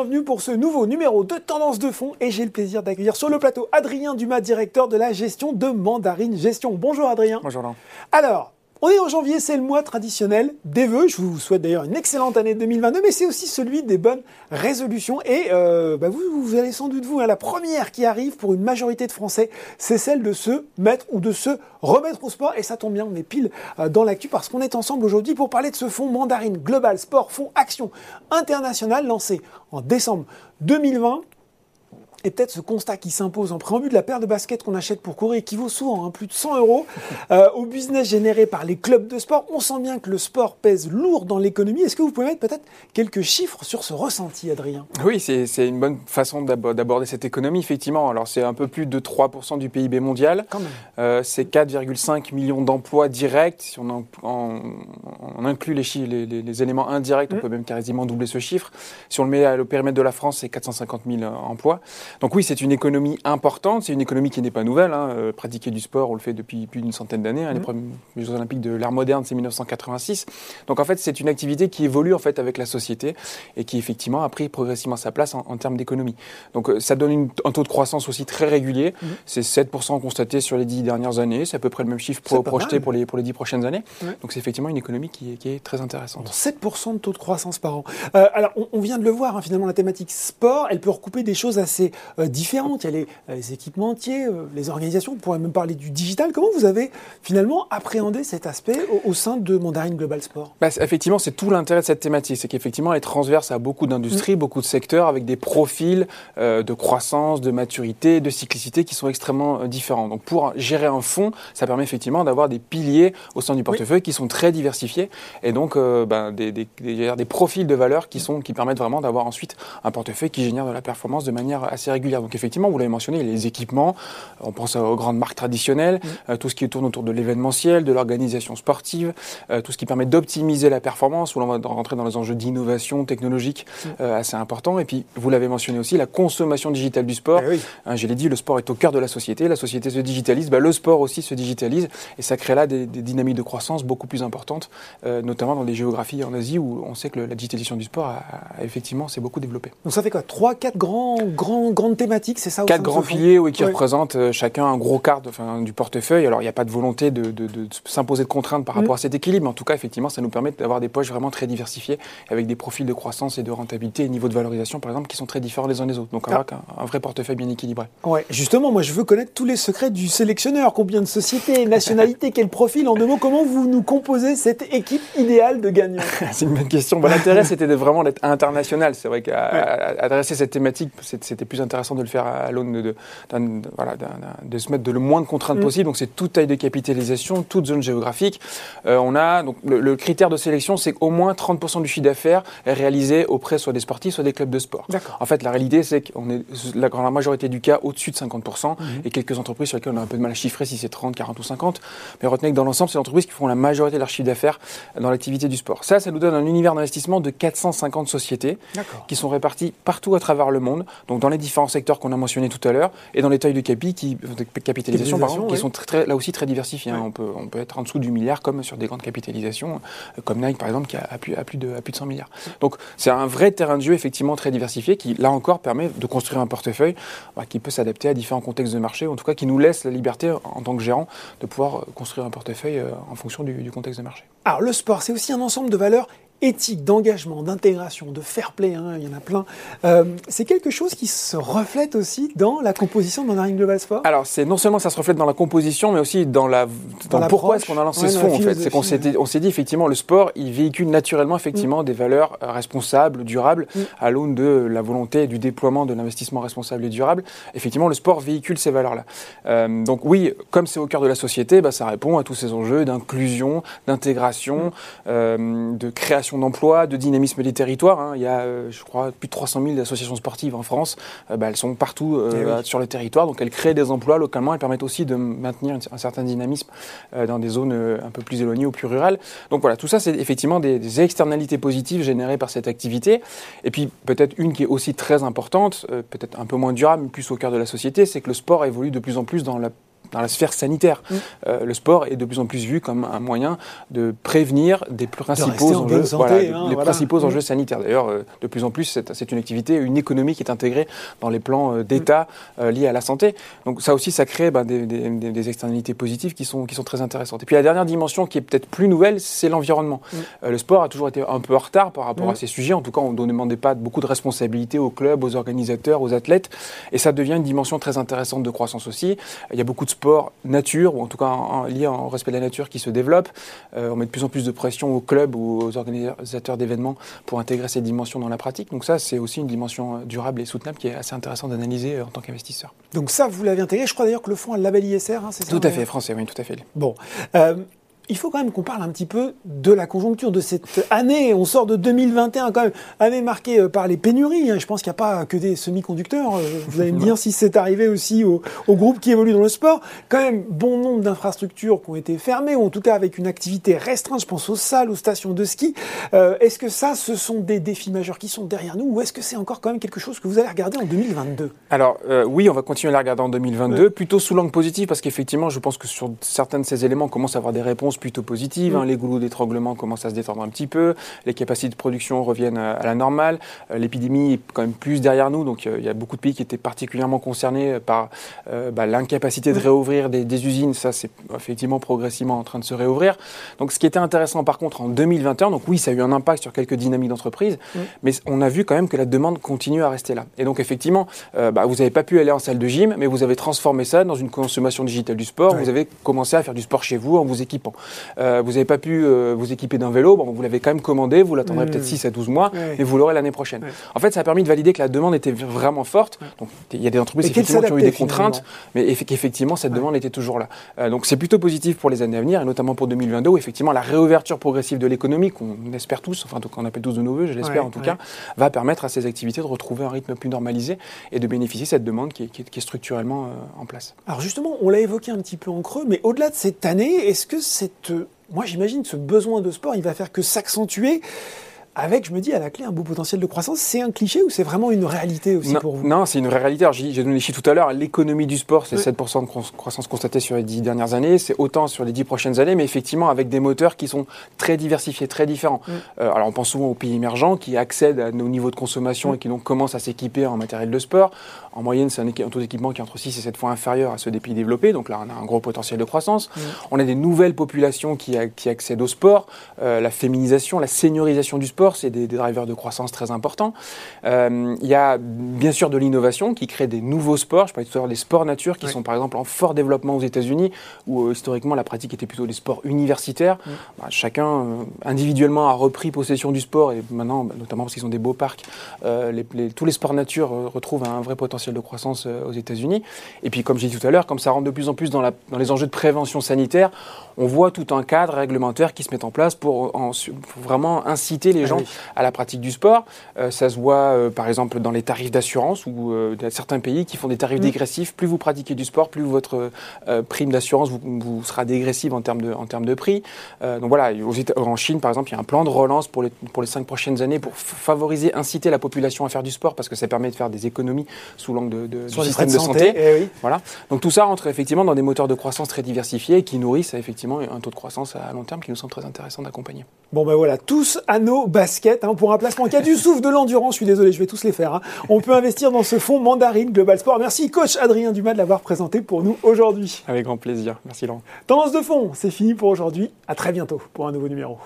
Bienvenue pour ce nouveau numéro de Tendance de fond et j'ai le plaisir d'accueillir sur le plateau Adrien Dumas, directeur de la gestion de Mandarine Gestion. Bonjour Adrien. Bonjour Laurent. Alors, on est en janvier, c'est le mois traditionnel des vœux. Je vous souhaite d'ailleurs une excellente année 2022, mais c'est aussi celui des bonnes résolutions. Et euh, bah vous, vous allez sans doute vous, à la première qui arrive pour une majorité de Français, c'est celle de se mettre ou de se remettre au sport. Et ça tombe bien, on est pile euh, dans l'actu parce qu'on est ensemble aujourd'hui pour parler de ce fonds Mandarine Global Sport, fonds Action International lancé en décembre 2020 et peut-être ce constat qui s'impose en préambule de la paire de baskets qu'on achète pour courir qui vaut souvent hein, plus de 100 euros euh, au business généré par les clubs de sport. On sent bien que le sport pèse lourd dans l'économie. Est-ce que vous pouvez mettre peut-être quelques chiffres sur ce ressenti, Adrien? Oui, c'est une bonne façon d'aborder cette économie, effectivement. Alors c'est un peu plus de 3% du PIB mondial. Euh, c'est 4,5 millions d'emplois directs. Si on, on inclut les, les, les, éléments indirects, on mmh. peut même quasiment doubler ce chiffre. Si on le met au périmètre de la France, c'est 450 000 emplois. Donc oui, c'est une économie importante, c'est une économie qui n'est pas nouvelle. Hein. Euh, pratiquer du sport, on le fait depuis plus d'une centaine d'années. Hein. Les mmh. premiers Jeux olympiques de l'ère moderne, c'est 1986. Donc en fait, c'est une activité qui évolue en fait avec la société et qui effectivement a pris progressivement sa place en, termes d'économie. Donc euh, ça donne un taux de croissance aussi très régulier. Mmh. C'est 7% constaté sur les dix dernières années. C'est à peu près le même chiffre projeté pour les, pour les 10 prochaines années. Donc c'est effectivement une économie qui est, qui est très intéressante. 7% de taux de croissance par an. Euh, alors on, vient de le voir, hein, finalement, la thématique sport, elle peut recouper des choses assez différentes. Il y a les, euh, les équipementiers, euh, les organisations, on pourrait même parler du digital. Comment vous avez finalement appréhendé cet aspect au, sein de Mandarine Global Sport? Bah, Effectivement, c'est tout l'intérêt de cette thématique. C'est qu'effectivement, elle est transverse à beaucoup d'industries, mm. beaucoup de secteurs, avec des profils de croissance, de maturité, de cyclicité qui sont extrêmement différents. Donc pour gérer un fonds, ça permet effectivement d'avoir des piliers au sein du portefeuille qui sont très diversifiés et donc bah, des, des, des, des, profils de valeur qui, sont, qui permettent vraiment d'avoir ensuite un portefeuille qui génère de la performance de manière assez régulière. Donc effectivement, vous l'avez mentionné, les équipements, on pense aux grandes marques traditionnelles, euh, tout ce qui tourne autour de l'événementiel, de l'organisation sportive, euh, tout ce qui permet d'optimiser la performance, où l'on va rentrer dans les enjeux d'innovation technologique euh, assez importants. Et puis, vous l'avez mentionné aussi, la consommation digitale du sport. Eh hein, je l'ai dit, le sport est au cœur de la société, la société se digitalise, bah, le sport aussi se digitalise, et ça crée là des, dynamiques de croissance beaucoup plus importantes, notamment dans les géographies en Asie, où on sait que la digitalisation du sport, a, effectivement, s'est beaucoup développée. Donc ça fait quoi? Trois, quatre grands, grands, grandes thématiques, c'est ça Quatre grands piliers oui, qui représentent euh, chacun un gros quart du portefeuille. Alors, il n'y a pas de volonté de, s'imposer de contraintes par rapport mm. à cet équilibre, mais en tout cas, effectivement, ça nous permet d'avoir des poches vraiment très diversifiées, avec des profils de croissance et de rentabilité et niveau de valorisation, par exemple, qui sont très différents les uns des autres. Donc, avoir ah. un, vrai portefeuille bien équilibré. Ouais, justement, moi, je veux connaître tous les secrets du sélectionneur. Combien de sociétés, nationalités, quel profil? En deux mots, comment vous nous composez cette équipe idéale de gagnants? C'est une bonne question. L'intérêt, c'était vraiment d'être international. C'est vrai qu'adresser cette thématique, c'était plus intéressant de le faire à l'aune de, voilà, de se mettre de le moins de contraintes mm. possible. Donc c'est toute taille de capitalisation, toute zone géographique. Euh, on a donc le, critère de sélection, c'est qu'au moins 30% du chiffre d'affaires est réalisé auprès soit des sportifs, soit des clubs de sport. En fait, la réalité, c'est qu'on est la grande majorité du cas au-dessus de 50% mm-hmm. et quelques entreprises sur lesquelles on a un peu de mal à chiffrer si c'est 30, 40 ou 50. Mais retenez que dans l'ensemble, c'est des entreprises qui font la majorité de leur chiffre d'affaires dans l'activité du sport. Ça, ça nous donne un univers d'investissement de 450 sociétés qui sont réparties partout à travers le monde, donc dans les différents secteurs qu'on a mentionnés tout à l'heure et dans les tailles de, capi qui, de capitalisation, qui sont très, là aussi très diversifiées. Hein. On, peut, on peut être en dessous du milliard comme sur des grandes capitalisations, euh, comme Nike par exemple qui a, plus, plus, de, plus de 100 milliards. Donc c'est un vrai terrain de jeu effectivement très diversifié qui là encore permet de construire un portefeuille bah, qui peut s'adapter à différents contextes de marché, en tout cas qui nous laisse la liberté en tant que gérant de pouvoir construire un portefeuille euh, en fonction du, du contexte de marché. Alors le sport, c'est aussi un ensemble de valeurs éthique, d'engagement, d'intégration, de fair play, hein, il y en a plein. Euh, c'est quelque chose qui se reflète aussi dans la composition de Mandarin Global Sport Alors, c'est non seulement ça se reflète dans la composition, mais aussi dans la dans, pourquoi est-ce qu'on a lancé ce fonds, en fait. C'est qu'on s'est on s'est dit, effectivement, le sport, il véhicule naturellement, effectivement, mm. des valeurs euh, responsables, durables, mm. à l'aune de la volonté du déploiement de l'investissement responsable et durable. Effectivement, le sport véhicule ces valeurs-là. Euh, donc oui, comme c'est au cœur de la société, bah, ça répond à tous ces enjeux d'inclusion, d'intégration, mm. de création d'emploi, de dynamisme des territoires. Hein. Il y a, euh, je crois, plus de 300 000 associations sportives en France. Euh, bah, elles sont partout euh, eh sur le territoire, donc elles créent des emplois localement. Elles permettent aussi de maintenir un certain dynamisme dans des zones un peu plus éloignées ou plus rurales. Donc voilà, tout ça, c'est effectivement des, externalités positives générées par cette activité. Et puis peut-être une qui est aussi très importante, peut-être un peu moins durable, mais plus au cœur de la société, c'est que le sport évolue de plus en plus dans la dans la sphère sanitaire. Mm. Euh, le sport est de plus en plus vu comme un moyen de prévenir des principaux en enjeux, santé, voilà, hein, les voilà. principaux Mm. enjeux sanitaires. D'ailleurs, euh, de plus en plus, c'est une activité, une économie qui est intégrée dans les plans euh, d'État euh, liés à la santé. Donc ça aussi, ça crée ben, des, des- des- des externalités positives qui sont, qui sont très intéressantes. Et puis la dernière dimension qui est peut-être plus nouvelle, c'est l'environnement. Mm. Le sport a toujours été un peu en retard par rapport Mm. à ces sujets. En tout cas, on ne demandait pas beaucoup de responsabilités aux clubs, aux organisateurs, aux athlètes. Et ça devient une dimension très intéressante de croissance aussi. Il y a beaucoup de sports nature, ou en tout cas en, en- liés au respect de la nature, qui se développent. Euh, on met de plus en plus de pression aux clubs ou aux organisateurs d'événements pour intégrer ces dimensions dans la pratique. Donc ça, c'est aussi une dimension euh, durable et soutenable qui est assez intéressant d'analyser euh, en tant qu'investisseur. Donc ça, vous l'avez intégré. Je crois d'ailleurs que le fonds a le label ISR, hein, c'est ça Tout à hein fait, français, oui, tout à fait. Bon. Euh, il faut quand même qu'on parle un petit peu de la conjoncture de cette année. On sort de 2021, quand même, année marquée euh, par les pénuries. hein. Je pense qu'il n'y a pas que des semi-conducteurs. Euh, Vous allez me dire si c'est arrivé aussi aux, aux groupes qui évoluent dans le sport. Quand même, bon nombre d'infrastructures qui ont été fermées, ou en tout cas avec une activité restreinte. Je pense aux salles, aux stations de ski. Euh, est-ce que ça, ce sont des défis majeurs qui sont derrière nous, ou est-ce que c'est encore quand même quelque chose que vous allez regarder en 2022 Alors euh, oui, on va continuer à la regarder en 2022, plutôt sous l'angle positif, parce qu'effectivement, je pense que sur certains de ces éléments, on commence à avoir des réponses plutôt positives. hein. Les goulots d'étranglement commencent à se détendre un petit peu, les capacités de production reviennent à, à la normale, Euh, l'épidémie est quand même plus derrière nous, donc euh, il y a beaucoup de pays qui étaient particulièrement concernés par euh, bah, l'incapacité de réouvrir des, des usines. Ça, c'est effectivement progressivement en train de se réouvrir. Donc ce qui était intéressant par contre en 2021, donc oui, ça a eu un impact sur quelques dynamiques d'entreprise, mais on a vu quand même que la demande continue à rester là. Et donc effectivement, euh, bah, vous n'avez pas pu aller en salle de gym, mais vous avez transformé ça dans une consommation digitale du sport. Vous avez commencé à faire du sport chez vous en vous équipant. Euh, vous n'avez pas pu euh, vous équiper d'un vélo, bon, vous l'avez quand même commandé, vous l'attendrez Mm. peut-être 6 à 12 mois, et vous l'aurez l'année prochaine. En fait, ça a permis de valider que la demande était vraiment forte. Donc il y a des entreprises effectivement qui ont eu des contraintes, mais eff- qu'effectivement cette demande était toujours là. Euh, donc c'est plutôt positif pour les années à venir, et notamment pour 2022, où effectivement la réouverture progressive de l'économie, qu'on espère tous, enfin qu'on appelle tous de nos voeux, je l'espère en tout cas, va permettre à ces activités de retrouver un rythme plus normalisé et de bénéficier de cette demande qui est, qui est- qui est structurellement en place. Alors justement, on l'a évoqué un petit peu en creux, mais au-delà de cette année, est-ce que cette, moi j'imagine ce besoin de sport, il va faire que s'accentuer avec, je me dis, à la clé un beau potentiel de croissance. C'est un cliché ou c'est vraiment une réalité aussi non, pour vous? non, c'est une vraie réalité. J'ai donné les chiffres tout à l'heure. L'économie du sport, c'est Ouais. 7% de cro- croissance constatée sur les 10 dernières années. C'est autant sur les 10 prochaines années, mais effectivement avec des moteurs qui sont très diversifiés, très différents. Euh, alors, on pense souvent aux pays émergents qui accèdent à nos niveaux de consommation Mm. et qui donc commencent à s'équiper en matériel de sport. En moyenne, c'est un, taux d'équipement qui est entre 6 et 7 fois inférieur à ceux des pays développés. Donc là, on a un gros potentiel de croissance. On a des nouvelles populations qui accèdent au sport. Euh, la féminisation, la seniorisation du sport, c'est des, des drivers de croissance très importants. Euh, il y a bien sûr de l'innovation qui crée des nouveaux sports. Je parlais tout à l'heure des sports nature qui sont par exemple en fort développement aux États-Unis où euh, historiquement la pratique était plutôt des sports universitaires. Mm. Bah, chacun euh, individuellement a repris possession du sport et maintenant, bah, notamment parce qu'ils ont des beaux parcs, les- les- tous les sports nature retrouvent un vrai potentiel de croissance aux États-Unis. Et puis comme j'ai dit tout à l'heure, comme ça rentre de plus en plus dans, la- dans les enjeux de prévention sanitaire, on voit tout un cadre réglementaire qui se met en place pour, en- pour vraiment inciter les gens oui. à la pratique du sport. Euh, ça se voit euh, par exemple dans les tarifs d'assurance où euh, il y a certains pays qui font des tarifs Mm. dégressifs. Plus vous pratiquez du sport, plus votre prime d'assurance vous, vous sera dégressive en termes de, en termes de prix. Donc voilà, en Chine par exemple, il y a un plan de relance pour les, pour les cinq prochaines années pour favoriser, inciter la population à faire du sport parce que ça permet de faire des économies sous l'angle de, de- du système de santé, santé. eh oui. Voilà. Donc tout ça entre effectivement dans des moteurs de croissance très diversifiés et qui nourrissent effectivement un taux de croissance à long terme qui nous semble très intéressant d'accompagner. Bon ben voilà, tous à nos baskets hein, pour un placement qui a du souffle, de l'endurance. Je suis désolé, je vais tous les faire. hein. On peut investir dans ce fonds Mandarine Global Sport. Merci coach Adrien Dumas de l'avoir présenté pour nous aujourd'hui. Avec grand plaisir. Merci Laurent. Tendance de fond, c'est fini pour aujourd'hui. À très bientôt pour un nouveau numéro.